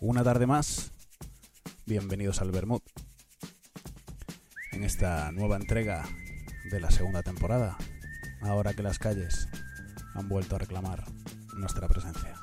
Una tarde más, bienvenidos al Bermud. En esta nueva entrega de la segunda temporada, ahora que las calles han vuelto a reclamar nuestra presencia.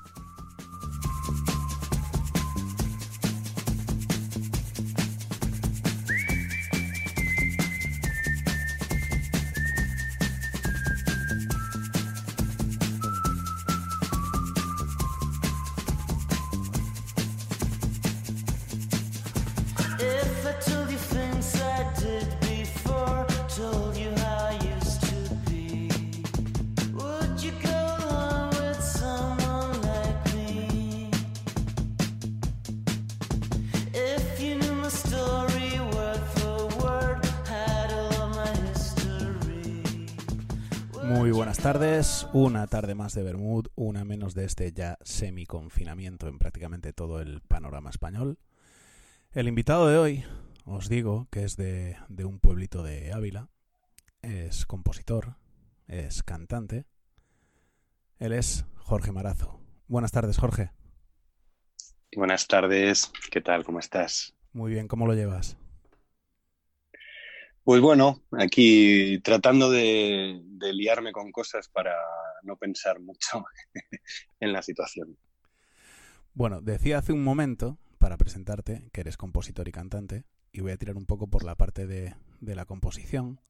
Tardes, una tarde más de Bermud, una menos de este ya semi-confinamiento en prácticamente todo el panorama español. El invitado de hoy, os digo que es de, de un pueblito de Ávila, es compositor, es cantante, él es Jorge Marazo. Buenas tardes, Jorge. Buenas tardes, ¿qué tal? ¿Cómo estás? Muy bien, ¿cómo lo llevas? Pues bueno, aquí tratando de, de liarme con cosas para no pensar mucho en la situación. Bueno, decía hace un momento, para presentarte, que eres compositor y cantante, y voy a tirar un poco por la parte de, de la composición.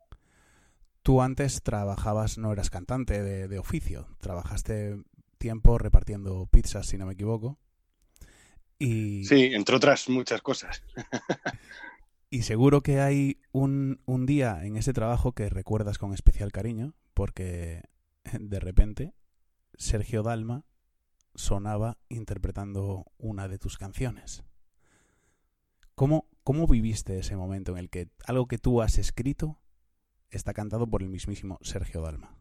Tú antes trabajabas, no eras cantante de, de oficio, trabajaste tiempo repartiendo pizzas, si no me equivoco. Y, Sí, entre otras muchas cosas. y seguro que hay un, un día en ese trabajo que recuerdas con especial cariño, porque de repente Sergio Dalma sonaba interpretando una de tus canciones. ¿Cómo, ¿Cómo viviste ese momento en el que algo que tú has escrito está cantado por el mismísimo Sergio Dalma?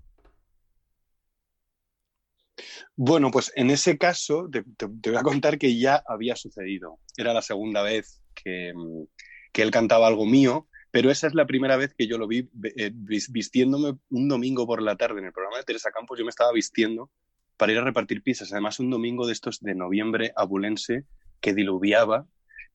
Bueno, pues en ese caso te, te- voy a contar que ya había sucedido. Era la segunda vez que, que él cantaba algo mío, pero esa es la primera vez que yo lo vi eh, vis- vistiéndome un domingo por la tarde en el programa de Teresa Campos. Yo me estaba vistiendo para ir a repartir pizzas. Además, un domingo de estos de noviembre abulense que diluviaba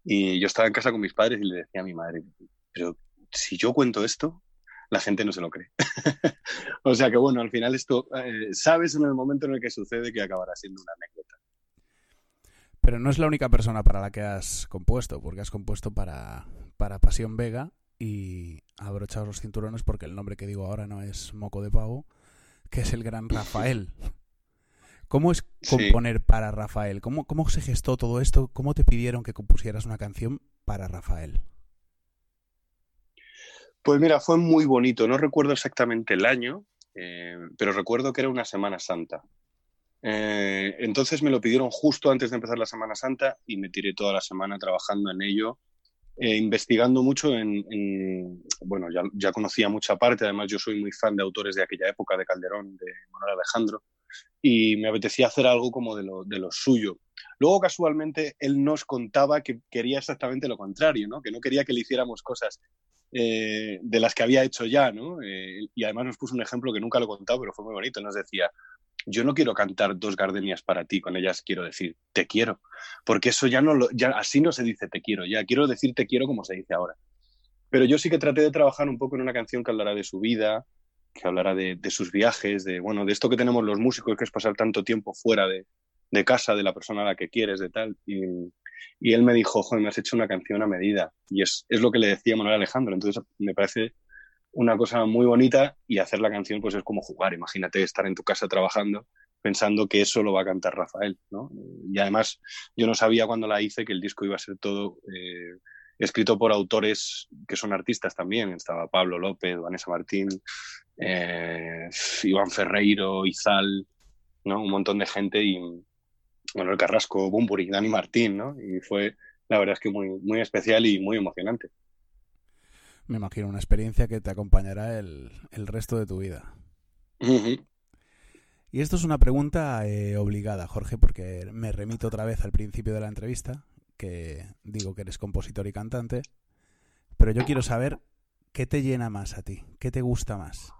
y yo estaba en casa con mis padres y le decía a mi madre, pero si yo cuento esto, la gente no se lo cree. o sea que bueno, al final esto, eh, sabes en el momento en el que sucede que acabará siendo una anécdota. Pero no es la única persona para la que has compuesto, porque has compuesto para, para Pasión Vega y abrochaos los cinturones porque el nombre que digo ahora no es Moco de Pavo, que es el gran Rafael. ¿Cómo es Sí. componer para Rafael? ¿Cómo, ¿Cómo se gestó todo esto? ¿Cómo te pidieron que compusieras una canción para Rafael? Pues mira, fue muy bonito. No recuerdo exactamente el año, eh, pero recuerdo que era una Semana Santa. Eh, entonces me lo pidieron justo antes de empezar la Semana Santa y me tiré toda la semana trabajando en ello, eh, investigando mucho en, en- bueno, ya, ya conocía mucha parte, además yo soy muy fan de autores de aquella época, de Calderón, de Manuel Alejandro, y me apetecía hacer algo como de lo, de lo suyo. Luego, casualmente, él nos contaba que quería exactamente lo contrario, ¿no? Que no quería que le hiciéramos cosas eh, de las que había hecho ya, ¿no? Eh, y además nos puso un ejemplo que nunca lo he contado, pero fue muy bonito. Nos decía, yo no quiero cantar dos gardenias para ti, con ellas quiero decir te quiero, porque eso ya no ya así no se dice te quiero, ya quiero decir te quiero como se dice ahora. Pero yo sí que traté de trabajar un poco en una canción que hablará de su vida, que hablará de, de sus viajes, de bueno, de esto que tenemos los músicos, que es pasar tanto tiempo fuera de, de casa, de la persona a la que quieres, de tal. Y, y él me dijo, joder, me has hecho una canción a medida. Y es, es lo que le decía Manuel Alejandro. Entonces me parece una cosa muy bonita y hacer la canción pues es como jugar. Imagínate estar en tu casa trabajando pensando que eso lo va a cantar Rafael, ¿no? Y además yo no sabía cuando la hice que el disco iba a ser todo eh, escrito por autores que son artistas también. Estaba Pablo López, Vanessa Martín, eh, Iván Ferreiro, Izal, ¿no? Un montón de gente y Manuel Carrasco, Bumburi, Dani Martín, ¿no? Y fue, la verdad es que muy, muy especial y muy emocionante. Me imagino una experiencia que te acompañará el, el resto de tu vida. Y esto es una pregunta eh, obligada, Jorge, porque me remito otra vez al principio de la entrevista, que digo que eres compositor y cantante, pero yo quiero saber qué te llena más a ti, qué te gusta más.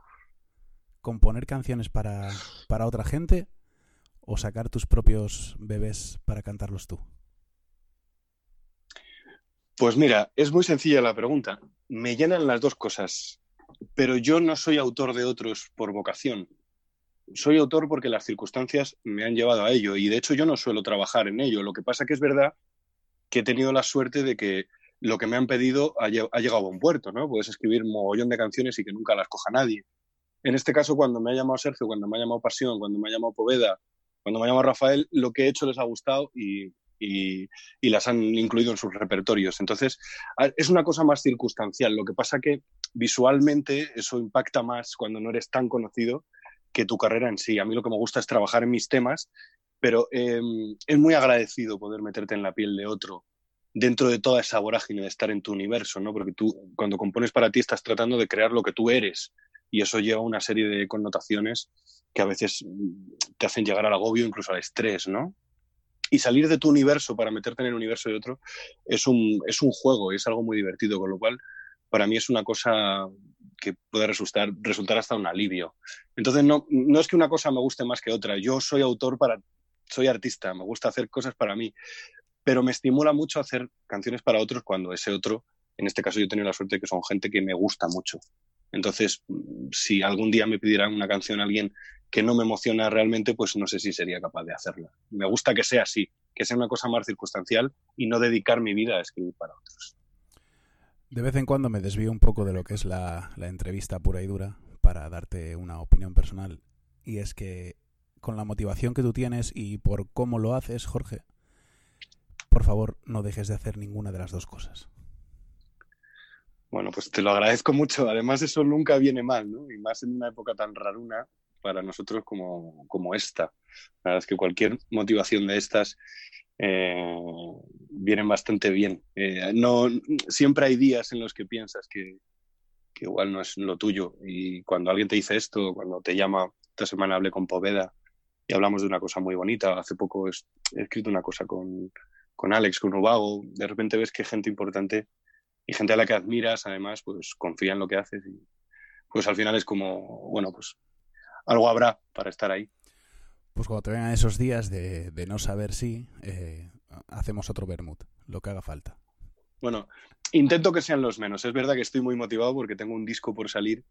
¿Componer canciones para, para otra gente o sacar tus propios bebés para cantarlos tú? Pues mira, es muy sencilla la pregunta. Me llenan las dos cosas, pero yo no soy autor de otros por vocación. Soy autor porque las circunstancias me han llevado a ello y de hecho yo no suelo trabajar en ello. Lo que pasa que es verdad que he tenido la suerte de que lo que me han pedido ha, lle- ha llegado a un puerto, ¿no? Puedes escribir mogollón de canciones y que nunca las coja nadie. En este caso, cuando me ha llamado Sergio, cuando me ha llamado Pasión, cuando me ha llamado Poveda, cuando me ha llamado Rafael, lo que he hecho les ha gustado y, y- las han incluido en sus repertorios. Entonces, es una cosa más circunstancial. Lo que pasa que visualmente eso impacta más cuando no eres tan conocido que tu carrera en sí. A mí lo que me gusta es trabajar en mis temas, pero eh, es muy agradecido poder meterte en la piel de otro dentro de toda esa vorágine de estar en tu universo, ¿no? Porque tú cuando compones para ti estás tratando de crear lo que tú eres y eso lleva una serie de connotaciones que a veces mm, te hacen llegar al agobio, incluso al estrés, ¿no? Y salir de tu universo para meterte en el universo de otro es un, es un juego, es algo muy divertido, con lo cual para mí es una cosa que puede resultar, resultar hasta un alivio. Entonces no, no es que una cosa me guste más que otra, yo soy autor para, soy artista, me gusta hacer cosas para mí, pero me estimula mucho hacer canciones para otros cuando ese otro, en este caso yo he tenido la suerte de que son gente que me gusta mucho. Entonces, si algún día me pidieran una canción a alguien que no me emociona realmente, pues no sé si sería capaz de hacerla. Me gusta que sea así, que sea una cosa más circunstancial y no dedicar mi vida a escribir para otros. De vez en cuando me desvío un poco de lo que es la, la entrevista pura y dura para darte una opinión personal. Y es que con la motivación que tú tienes y por cómo lo haces, Jorge, por favor, no dejes de hacer ninguna de las dos cosas. Bueno, pues te lo agradezco mucho. Además, eso nunca viene mal, ¿no? Y más en una época tan raruna para nosotros como, como esta. La verdad es que cualquier motivación de estas eh, vienen bastante bien. Eh, no, siempre hay días en los que piensas que, que igual no es lo tuyo. Y cuando alguien te dice esto, cuando te llama, esta semana hablé con Poveda y hablamos de una cosa muy bonita. Hace poco he, escrito una cosa con, con Alex, con Ubago. De repente ves que gente importante y gente a la que admiras, además, pues confía en lo que haces y pues al final es como, bueno, pues algo habrá para estar ahí. Pues cuando te vengan esos días de, de no saber si, eh, hacemos otro vermut, lo que haga falta. Bueno, intento que sean los menos. Es verdad que estoy muy motivado porque tengo un disco por salir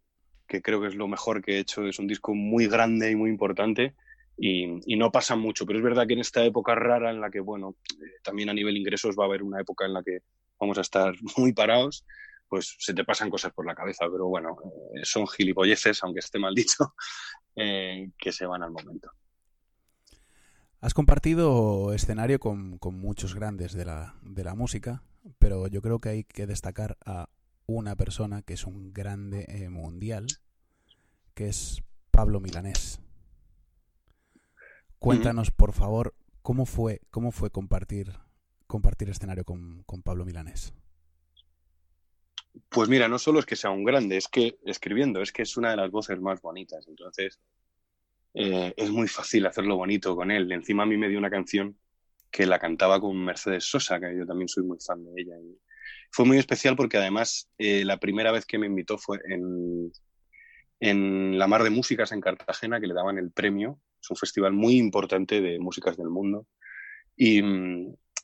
que creo que es lo mejor que he hecho. Es un disco muy grande y muy importante y, y no pasa mucho. Pero es verdad que en esta época rara en la que, bueno, eh, también a nivel ingresos va a haber una época en la que vamos a estar muy parados, pues se te pasan cosas por la cabeza. Pero bueno, eh, son gilipolleces, aunque esté mal dicho, eh, que se van al momento. Has compartido escenario con, con muchos grandes de la, de la música, pero yo creo que hay que destacar a una persona que es un grande eh, mundial, que es Pablo Milanés. Cuéntanos, por favor, cómo fue, cómo fue compartir, compartir escenario con, con Pablo Milanés. Pues mira, no solo es que sea un grande, es que escribiendo, es que es una de las voces más bonitas. Entonces, eh, es muy fácil hacerlo bonito con él. Encima a mí me dio una canción que la cantaba con Mercedes Sosa, que yo también soy muy fan de ella. Fue muy especial porque además eh, la primera vez que me invitó fue en, en la Mar de Músicas en Cartagena, que le daban el premio. Es un festival muy importante de músicas del mundo. Y,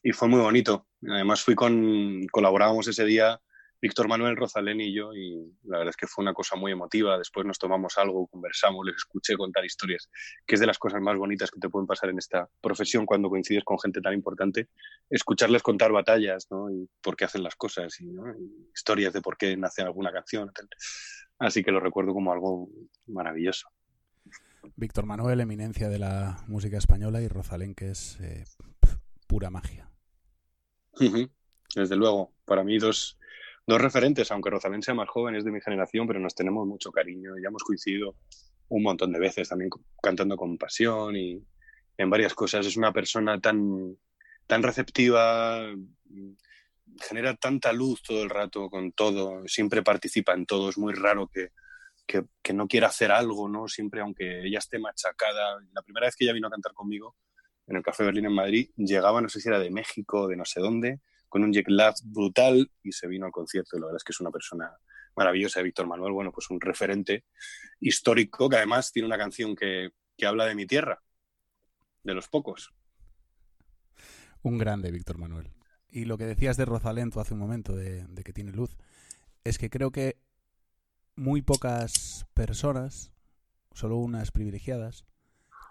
y fue muy bonito. Además fui con, colaborábamos ese día Víctor Manuel Rosalén y yo, y la verdad es que fue una cosa muy emotiva. Después nos tomamos algo, conversamos, les escuché contar historias, que es de las cosas más bonitas que te pueden pasar en esta profesión cuando coincides con gente tan importante. Escucharles contar batallas, ¿no? Y por qué hacen las cosas, y, historias de por qué nace alguna canción. Así que lo recuerdo como algo maravilloso. Víctor Manuel, eminencia de la música española, y Rosalén, que es eh, pura magia. Desde luego, para mí dos dos referentes, aunque Rosalén sea más joven, es de mi generación, pero nos tenemos mucho cariño. Ya hemos coincidido un montón de veces también cantando con pasión y en varias cosas. Es una persona tan, tan receptiva, genera tanta luz todo el rato con todo, siempre participa en todo. Es muy raro que, que, que no quiera hacer algo, ¿no? Siempre, aunque ella esté machacada. La primera vez que ella vino a cantar conmigo en el Café Berlín en Madrid, llegaba, no sé si era de México, de no sé dónde, con un jet lag brutal y se vino al concierto. Y la verdad es que es una persona maravillosa. Víctor Manuel, bueno, pues un referente histórico que además tiene una canción que, que habla de mi tierra, de los pocos. Un grande, Víctor Manuel. y lo que decías de Rosalén tú hace un momento, de que tiene luz, es que creo que muy pocas personas, solo unas privilegiadas,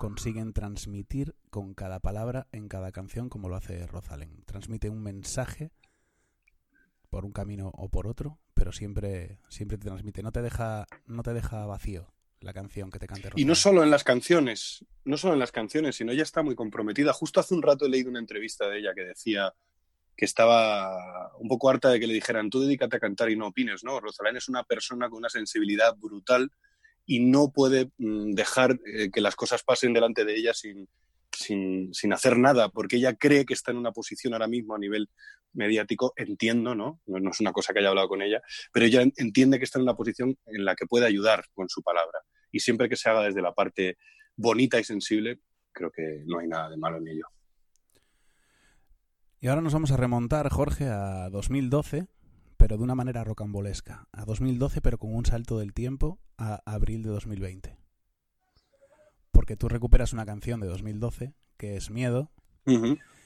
consiguen transmitir con cada palabra en cada canción como lo hace Rosalén. Transmite un mensaje por un camino o por otro, pero siempre siempre te transmite, no te deja no te deja vacío la canción que te cante Rosalén. Y no solo en las canciones, no solo en las canciones, sino ella está muy comprometida. Justo hace un rato he leído una entrevista de ella que decía que estaba un poco harta de que le dijeran, tú dedícate a cantar y no opines, ¿no? Rosalén es una persona con una sensibilidad brutal y no puede mm, dejar eh, que las cosas pasen delante de ella sin, sin, sin hacer nada, porque ella cree que está en una posición ahora mismo a nivel mediático, entiendo, ¿no? ¿no? no es una cosa que haya hablado con ella, pero ella entiende que está en una posición en la que puede ayudar con su palabra. Y siempre que se haga desde la parte bonita y sensible, creo que no hay nada de malo en ello. Y ahora nos vamos a remontar, Jorge, a 2012, pero de una manera rocambolesca. A 2012, pero con un salto del tiempo a abril de 2020. Porque tú recuperas una canción de 2012, que es Miedo.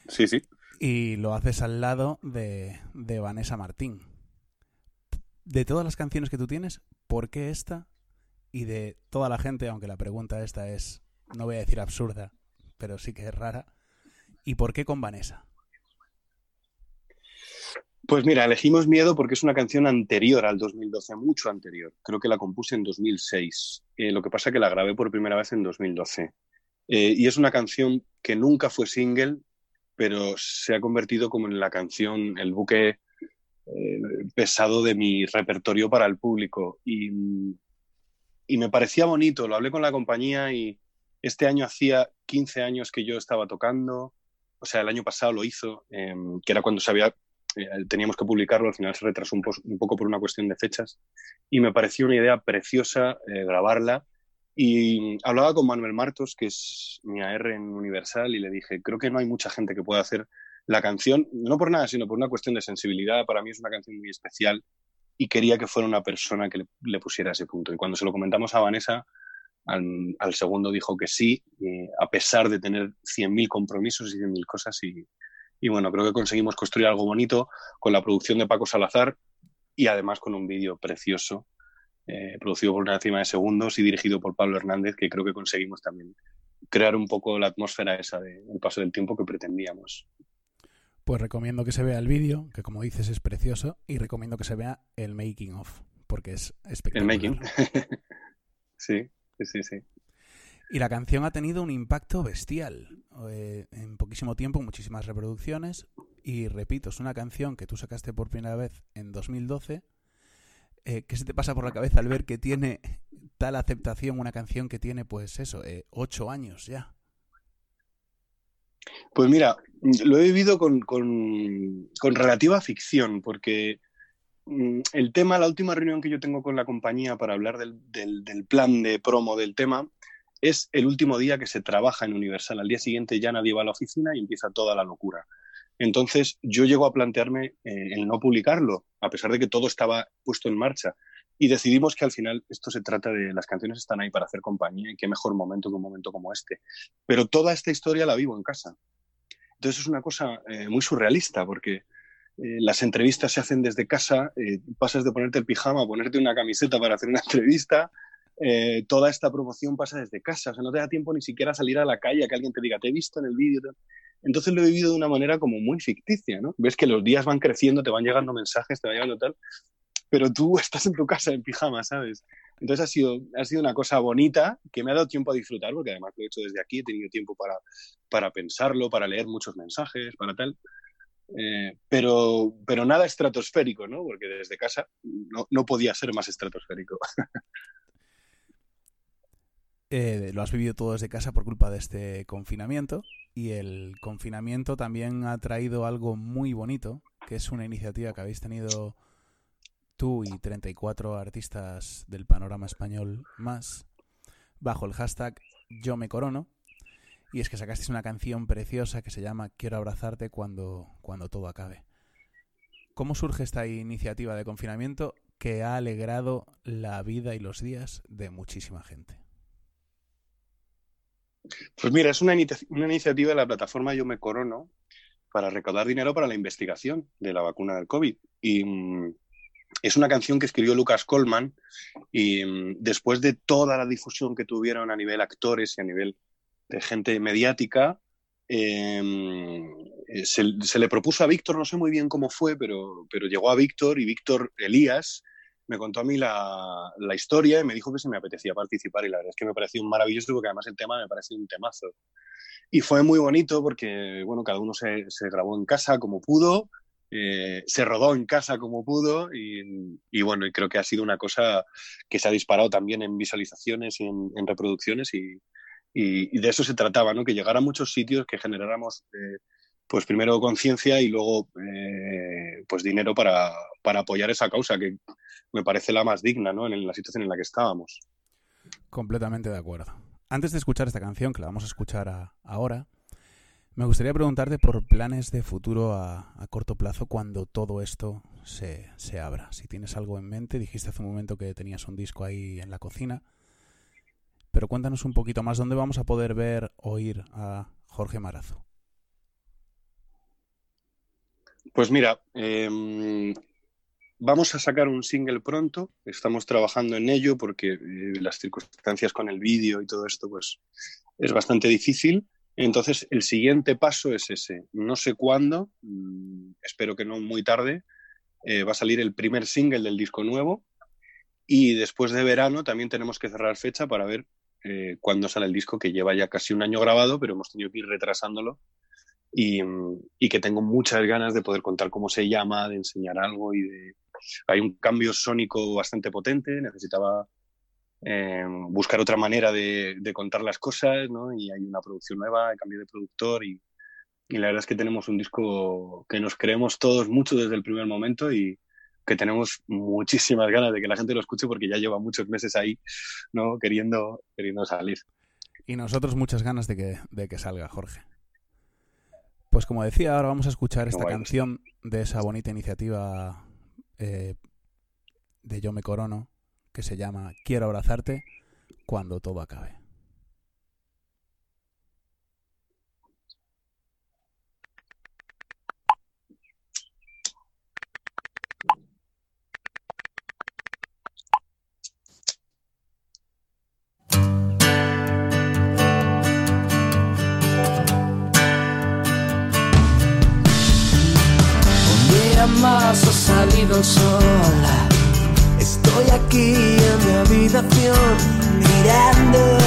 Sí, sí. y lo haces al lado de, de Vanessa Martín. De todas las canciones que tú tienes, ¿por qué esta? Y de toda la gente, aunque la pregunta esta es, no voy a decir absurda, pero sí que es rara, ¿y por qué con Vanessa? Pues mira, elegimos Miedo porque es una canción anterior al 2012, mucho anterior. Creo que la compuse en 2006. Eh, lo que pasa que la grabé por primera vez en 2012. Eh, y es una canción que nunca fue single, pero se ha convertido como en la canción, el buque eh, pesado de mi repertorio para el público. Y, me parecía bonito, lo hablé con la compañía y este año hacía 15 años que yo estaba tocando, o sea, el año pasado lo hizo, eh, que era cuando se había eh, teníamos que publicarlo, al final se retrasó un, poco por una cuestión de fechas y me pareció una idea preciosa eh, grabarla y hablaba con Manuel Martos, que es mi AR en Universal, y le dije, creo que no hay mucha gente que pueda hacer la canción, no por nada, sino por una cuestión de sensibilidad, para mí es una canción muy especial y quería que fuera una persona que le, pusiera ese punto. Y cuando se lo comentamos a Vanessa, al, segundo dijo que sí, a pesar de tener 100.000 compromisos y 100.000 cosas y, y bueno, creo que conseguimos construir algo bonito con la producción de Paco Salazar y además con un vídeo precioso, eh, producido por una décima de segundos y dirigido por Pablo Hernández, que creo que conseguimos también crear un poco la atmósfera esa del paso del tiempo que pretendíamos. Pues recomiendo que se vea el vídeo, que como dices es precioso, y recomiendo que se vea el making of, porque es El espectacular. making. sí, sí, sí, sí. Y la canción ha tenido un impacto bestial. Eh, en poquísimo tiempo, muchísimas reproducciones. Y repito, es una canción que tú sacaste por primera vez en 2012. Eh, ¿Qué se te pasa por la cabeza al ver que tiene tal aceptación una canción que tiene, pues eso, eh, ocho años ya? Pues mira, lo he vivido con, con- con relativa ficción, porque mm, el tema, la última reunión que yo tengo con la compañía para hablar del, del- del plan de promo del tema, es el último día que se trabaja en Universal. Al día siguiente ya nadie va a la oficina y empieza toda la locura. Entonces yo llego a plantearme eh, el no publicarlo, a pesar de que todo estaba puesto en marcha. Y decidimos que al final esto se trata de las canciones están ahí para hacer compañía y qué mejor momento que un momento como este. Pero toda esta historia la vivo en casa. Entonces es una cosa eh, muy surrealista porque eh, las entrevistas se hacen desde casa, eh, pasas de ponerte el pijama a ponerte una camiseta para hacer una entrevista, eh, toda esta promoción pasa desde casa, o sea, no te da tiempo ni siquiera salir a la calle a que alguien te diga, te he visto en el vídeo. Entonces lo he vivido de una manera como muy ficticia, ¿no? Ves que los días van creciendo, te van llegando mensajes, te van llegando tal, pero tú estás en tu casa en pijama, ¿sabes? Entonces ha sido, ha sido una cosa bonita que me ha dado tiempo a disfrutar, porque además lo he hecho desde aquí, he tenido tiempo para, para pensarlo, para leer muchos mensajes, para tal. Eh, pero, pero nada estratosférico, ¿no? Porque desde casa no, no podía ser más estratosférico. Eh, lo has vivido todo desde casa por culpa de este confinamiento y el confinamiento también ha traído algo muy bonito, que es una iniciativa que habéis tenido tú y 34 artistas del panorama español más bajo el hashtag Yo me corono y es que sacasteis una canción preciosa que se llama Quiero abrazarte cuando, cuando todo acabe. ¿Cómo surge esta iniciativa de confinamiento que ha alegrado la vida y los días de muchísima gente? Pues mira, es una, una iniciativa de la plataforma Yo Me Corono para recaudar dinero para la investigación de la vacuna del COVID. Y mm, es una canción que escribió Lucas Colman y mm, después de toda la difusión que tuvieron a nivel actores y a nivel de gente mediática, eh, se, se le propuso a Víctor, no sé muy bien cómo fue, pero, pero llegó a Víctor y Víctor Elías me contó a mí la, la historia y me dijo que se me apetecía participar y la verdad es que me pareció un maravilloso porque además el tema me parece un temazo. Y fue muy bonito porque, bueno, cada uno se, se grabó en casa como pudo, eh, se rodó en casa como pudo y, y, bueno, y creo que ha sido una cosa que se ha disparado también en visualizaciones y en, reproducciones y, y, y, de eso se trataba, ¿no? Que llegara a muchos sitios, que generáramos, eh, pues primero conciencia y luego, eh, pues dinero para, para apoyar esa causa que me parece la más digna, ¿no? En la situación en la que estábamos. Completamente de acuerdo. Antes de escuchar esta canción, que la vamos a escuchar ahora, me gustaría preguntarte por planes de futuro a, a corto plazo cuando todo esto se, se, abra. Si tienes algo en mente, dijiste hace un momento que tenías un disco ahí en la cocina, pero cuéntanos un poquito más dónde vamos a poder ver, oír a Jorge Marazo. Pues mira, eh, vamos a sacar un single pronto, estamos trabajando en ello porque eh, las circunstancias con el vídeo y todo esto pues es bastante difícil. Entonces el siguiente paso es ese. No sé cuándo, mmm, espero que no muy tarde, eh, va a salir el primer single del disco nuevo y después de verano también tenemos que cerrar fecha para ver eh, cuándo sale el disco que lleva ya casi un año grabado, pero hemos tenido que ir retrasándolo y, y, que tengo muchas ganas de poder contar cómo se llama, de enseñar algo y de... Hay un cambio sónico bastante potente, necesitaba eh, buscar otra manera de, contar las cosas, ¿no? Y hay una producción nueva, cambio de productor y, y, la verdad es que tenemos un disco que nos creemos todos mucho desde el primer momento y que tenemos muchísimas ganas de que la gente lo escuche porque ya lleva muchos meses ahí, ¿no? Queriendo, queriendo salir. Y nosotros muchas ganas de que, de que salga, Jorge. Pues como decía, ahora vamos a escuchar esta canción de esa bonita iniciativa eh, de Yo me corono, que se llama Quiero abrazarte cuando todo acabe. Salido el sol. Estoy aquí en mi habitación mirando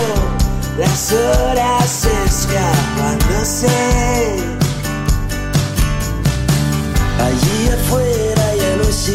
las horas escapándose. Allí afuera ya no es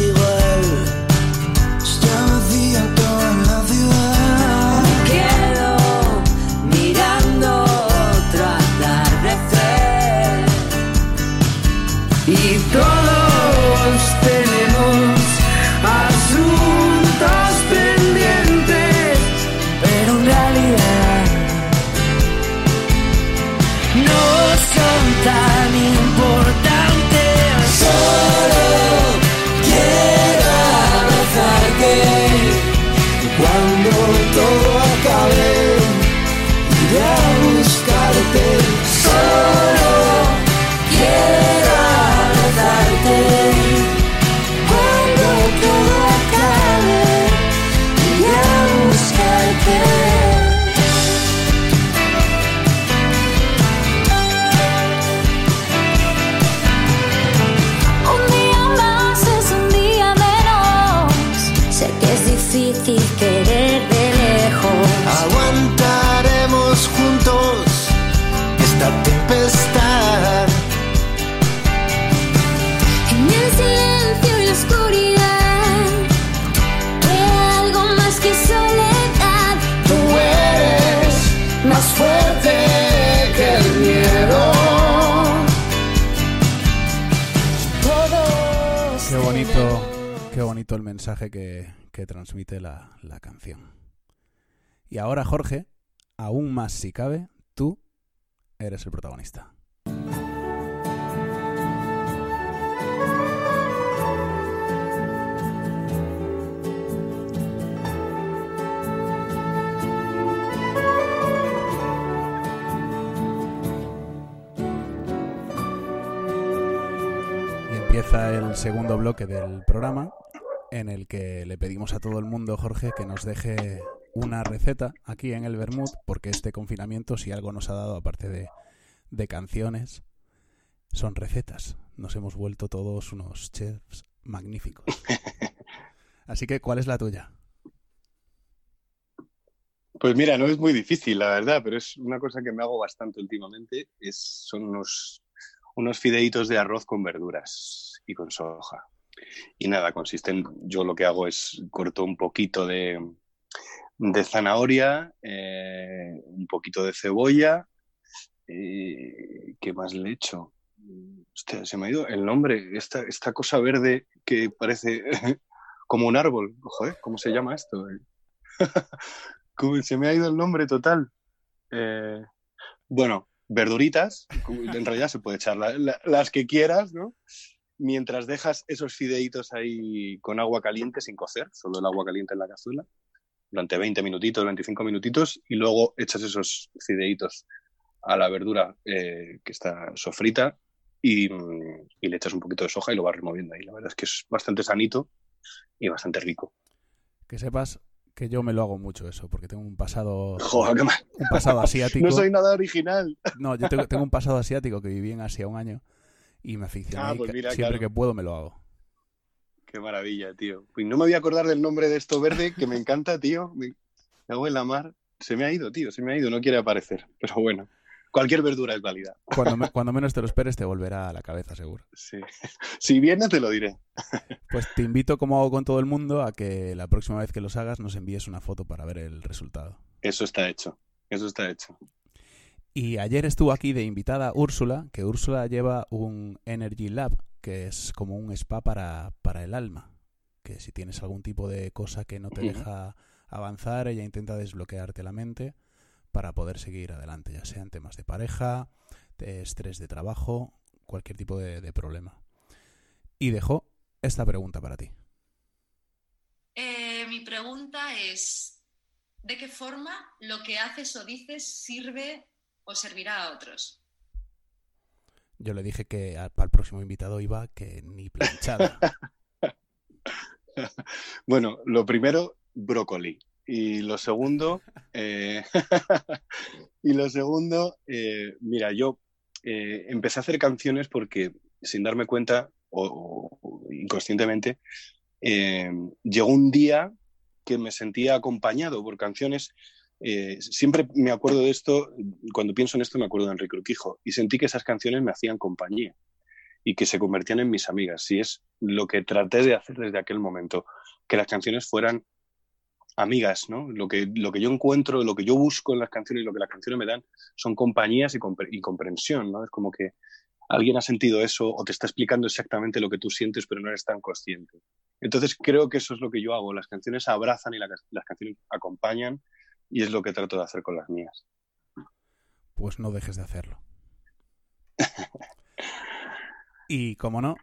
transmite la, la canción. Y ahora, Jorge, aún más si cabe, tú eres el protagonista. empieza el segundo bloque del programa en el que le pedimos a todo el mundo, Jorge, que nos deje una receta aquí en el Bermud, porque este confinamiento, si algo nos ha dado, aparte de, de canciones, son recetas. Nos hemos vuelto todos unos chefs magníficos. Así que, ¿cuál es la tuya? Pues mira, no es muy difícil, la verdad, pero es una cosa que me hago bastante últimamente. Es, son unos, unos fideitos de arroz con verduras y con soja. Y nada, consisten, yo lo que hago es corto un poquito de, de zanahoria, eh, un poquito de cebolla. eh, ¿Qué más le echo? Se me ha ido el nombre, esta, esta cosa verde que parece como un árbol. Joder, ¿cómo se llama esto? ¿Cómo- se me ha ido el nombre total. Eh, bueno, verduritas, en realidad se puede echar la- la- las que quieras, ¿no? Mientras dejas esos fideitos ahí con agua caliente sin cocer, solo el agua caliente en la cazuela, durante 20 minutitos, 25 minutitos, y luego echas esos fideitos a la verdura eh, que está sofrita y, mm, y le echas un poquito de soja y lo vas removiendo ahí. La verdad es que es bastante sanito y bastante rico. Que sepas que yo me lo hago mucho eso, porque tengo un pasado, Joder, un pasado asiático. No soy nada original. No, yo tengo, tengo un pasado asiático que viví en Asia un año y me aficioné. Ah, pues mira, siempre claro. que puedo me lo hago. Qué maravilla, tío. Y no me voy a acordar del nombre de esto verde que me encanta, tío. Me me hago en la mar. Se me ha ido, tío. Se me ha ido. No quiere aparecer. Pero bueno, cualquier verdura es válida. Cuando, me- cuando menos te lo esperes te volverá a la cabeza, seguro. Sí. Si viene, te lo diré. Pues te invito, como hago con todo el mundo, a que la próxima vez que los hagas nos envíes una foto para ver el resultado. Eso está hecho. Eso está hecho. Y ayer estuvo aquí de invitada Úrsula, que Úrsula lleva un Energy Lab, que es como un spa para, para el alma. Que si tienes algún tipo de cosa que no te deja avanzar, ella intenta desbloquearte la mente para poder seguir adelante, ya sean temas de pareja, de estrés de trabajo, cualquier tipo de, de problema. Y dejó esta pregunta para ti. Eh, mi pregunta es, ¿de qué forma lo que haces o dices sirve o servirá a otros? Yo le dije que al, al próximo invitado iba que ni planchada. Bueno, lo primero, brócoli. Y lo segundo, eh, y lo segundo, eh, mira, yo eh, empecé a hacer canciones porque sin darme cuenta o, o inconscientemente, eh, llegó un día que me sentía acompañado por canciones. Eh, siempre me acuerdo de esto, cuando pienso en esto me acuerdo de Enrique Urquijo, y sentí que esas canciones me hacían compañía y que se convertían en mis amigas. Y es lo que traté de hacer desde aquel momento, que las canciones fueran amigas, ¿no? Lo que, lo que yo encuentro, lo que yo busco en las canciones, lo que las canciones me dan, son compañías y, compre- y comprensión, ¿no? Es como que alguien ha sentido eso o te está explicando exactamente lo que tú sientes, pero no eres tan consciente. Entonces creo que eso es lo que yo hago. Las canciones abrazan y la- las canciones acompañan y es lo que trato de hacer con las mías. pues no dejes de hacerlo. Y como no,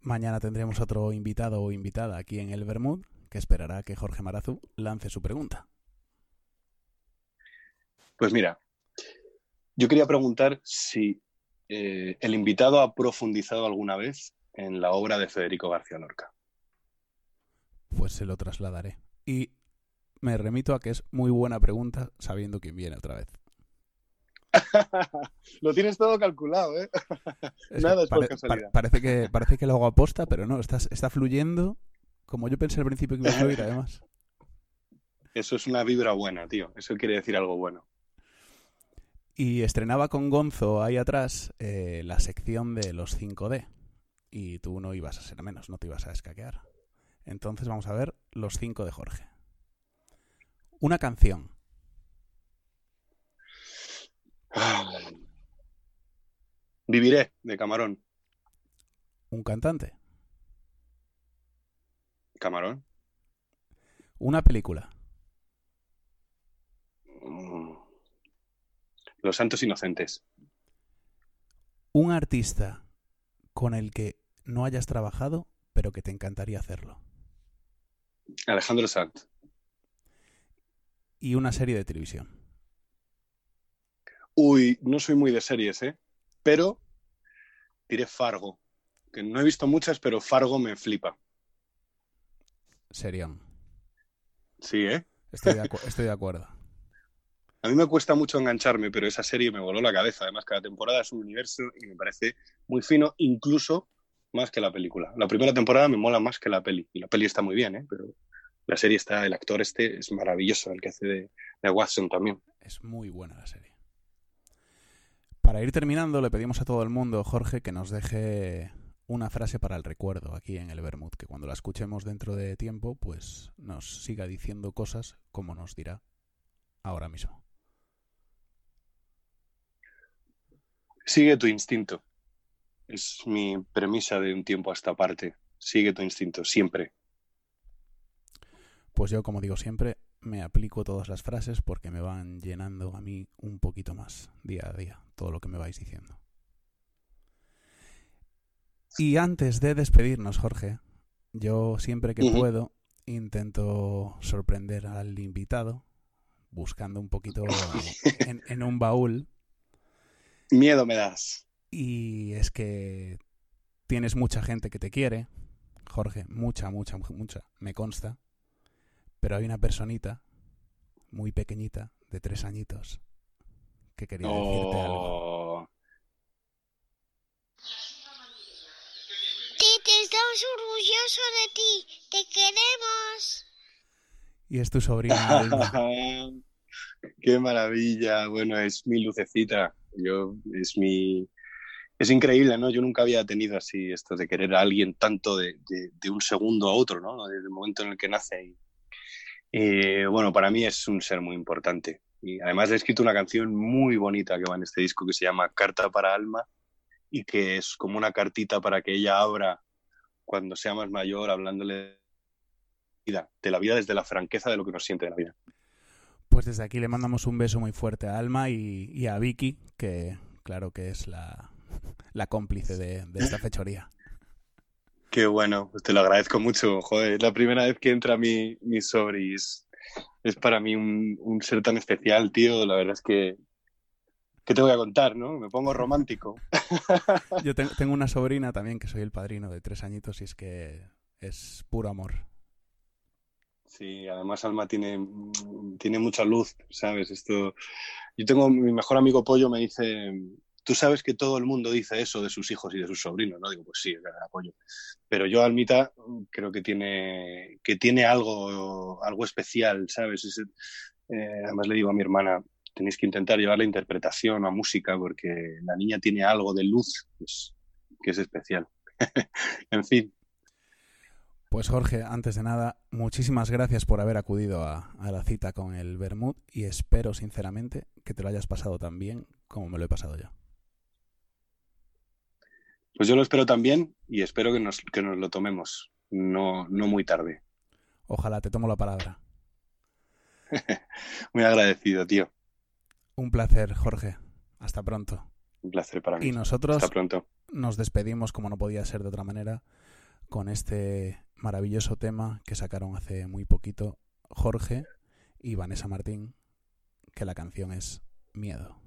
mañana tendremos otro invitado o invitada aquí en el Bermud que esperará que Jorge Marazu lance su pregunta. Pues mira, yo quería preguntar si eh, el invitado ha profundizado alguna vez en la obra de Federico García Lorca. Pues se lo trasladaré. Y me remito a que es muy buena pregunta sabiendo quién viene otra vez. Lo tienes todo calculado, ¿eh? Es Nada es por casualidad. parece, que, parece que lo hago aposta, pero no, está, está fluyendo como yo pensé al principio que iba a fluir, además. Eso es una vibra buena, tío. Eso quiere decir algo bueno. Y estrenaba con Gonzo ahí atrás eh, la sección de los 5D. Y tú no ibas a ser menos, no te ibas a escaquear. Entonces vamos a ver los 5 de Jorge. Una canción, Viviré, de Camarón. un cantante, Camarón. una película, Mm. Los Santos Inocentes. un artista con el que no hayas trabajado, pero que te encantaría hacerlo. Alejandro Sanz. Y una serie de televisión. Uy, no soy muy de series, ¿eh? Pero diré Fargo. que no he visto muchas, pero Fargo me flipa. Serión. Sí, ¿eh? Estoy de, estoy de acuerdo. A mí me cuesta mucho engancharme, pero esa serie me voló la cabeza. Además, cada temporada es un universo y me parece muy fino, incluso más que la película. La primera temporada me mola más que la peli. Y la peli está muy bien, ¿eh? Pero la serie está, el actor este es maravilloso, el que hace de, de Watson también. Es muy buena la serie. Para ir terminando, le pedimos a todo el mundo, Jorge, que nos deje una frase para el recuerdo aquí en el Bermud, que cuando la escuchemos dentro de tiempo, pues nos siga diciendo cosas como nos dirá ahora mismo. Sigue tu instinto. Es mi premisa de un tiempo a esta parte. Sigue tu instinto, siempre. Pues yo, como digo siempre, me aplico todas las frases porque me van llenando a mí un poquito más día a día, todo lo que me vais diciendo. Y antes de despedirnos, Jorge, yo siempre que puedo intento sorprender al invitado, buscando un poquito en, en un baúl. Miedo me das. Y es que tienes mucha gente que te quiere, Jorge, mucha, mucha, mucha, me consta. Pero hay una personita muy pequeñita, de tres añitos, que quería decirte algo. Titi, estamos orgullosos de ti. Te queremos. Y es tu sobrina Alma. Qué maravilla. Bueno, es mi lucecita. Yo, es mi. Es increíble, ¿no? Yo nunca había tenido así esto de querer a alguien tanto de, de- de un segundo a otro, ¿no? Desde el momento en el que nace. Y, y, bueno, para mí es un ser muy importante. Y además he escrito una canción muy bonita que va en este disco que se llama Carta para Alma y que es como una cartita para que ella abra cuando sea más mayor, hablándole de vida, de la vida desde la franqueza de lo que nos siente de la vida. Pues desde aquí le mandamos un beso muy fuerte a Alma y, a Vicky, que claro que es la, cómplice de esta fechoría. Qué bueno, pues te lo agradezco mucho. Joder, es la primera vez que entra mi, mi sobri. Es, es para mí un, un ser tan especial, tío. La verdad es que. ¿Qué te voy a contar, no? Me pongo romántico. Yo te- tengo una sobrina también, que soy el padrino de tres añitos, y es que es puro amor. Sí, además Alma tiene, tiene mucha luz, ¿sabes? Esto. Yo tengo. Mi mejor amigo Pollo me dice. Tú sabes que todo el mundo dice eso de sus hijos y de sus sobrinos, ¿no? Digo, pues sí, Pollo. Pero yo, Almita, creo que tiene, que tiene algo, algo especial, ¿sabes? Es- eh, además le digo a mi hermana, tenéis que intentar llevar la interpretación a música porque la niña tiene algo de luz que es especial. en fin, Pues Jorge, antes de nada, muchísimas gracias por haber acudido a, a la cita con el Bermud y espero sinceramente que te lo hayas pasado tan bien como me lo he pasado yo. Pues yo lo espero también y espero que nos, que nos lo tomemos, no, no muy tarde. Ojalá te tomo la palabra. Muy agradecido, tío. Un placer, Jorge. Hasta pronto. Un placer para mí. Y nosotros Hasta pronto. nos despedimos, como no podía ser de otra manera, con este maravilloso tema que sacaron hace muy poquito Jorge y Vanessa Martín, que la canción es Miedo.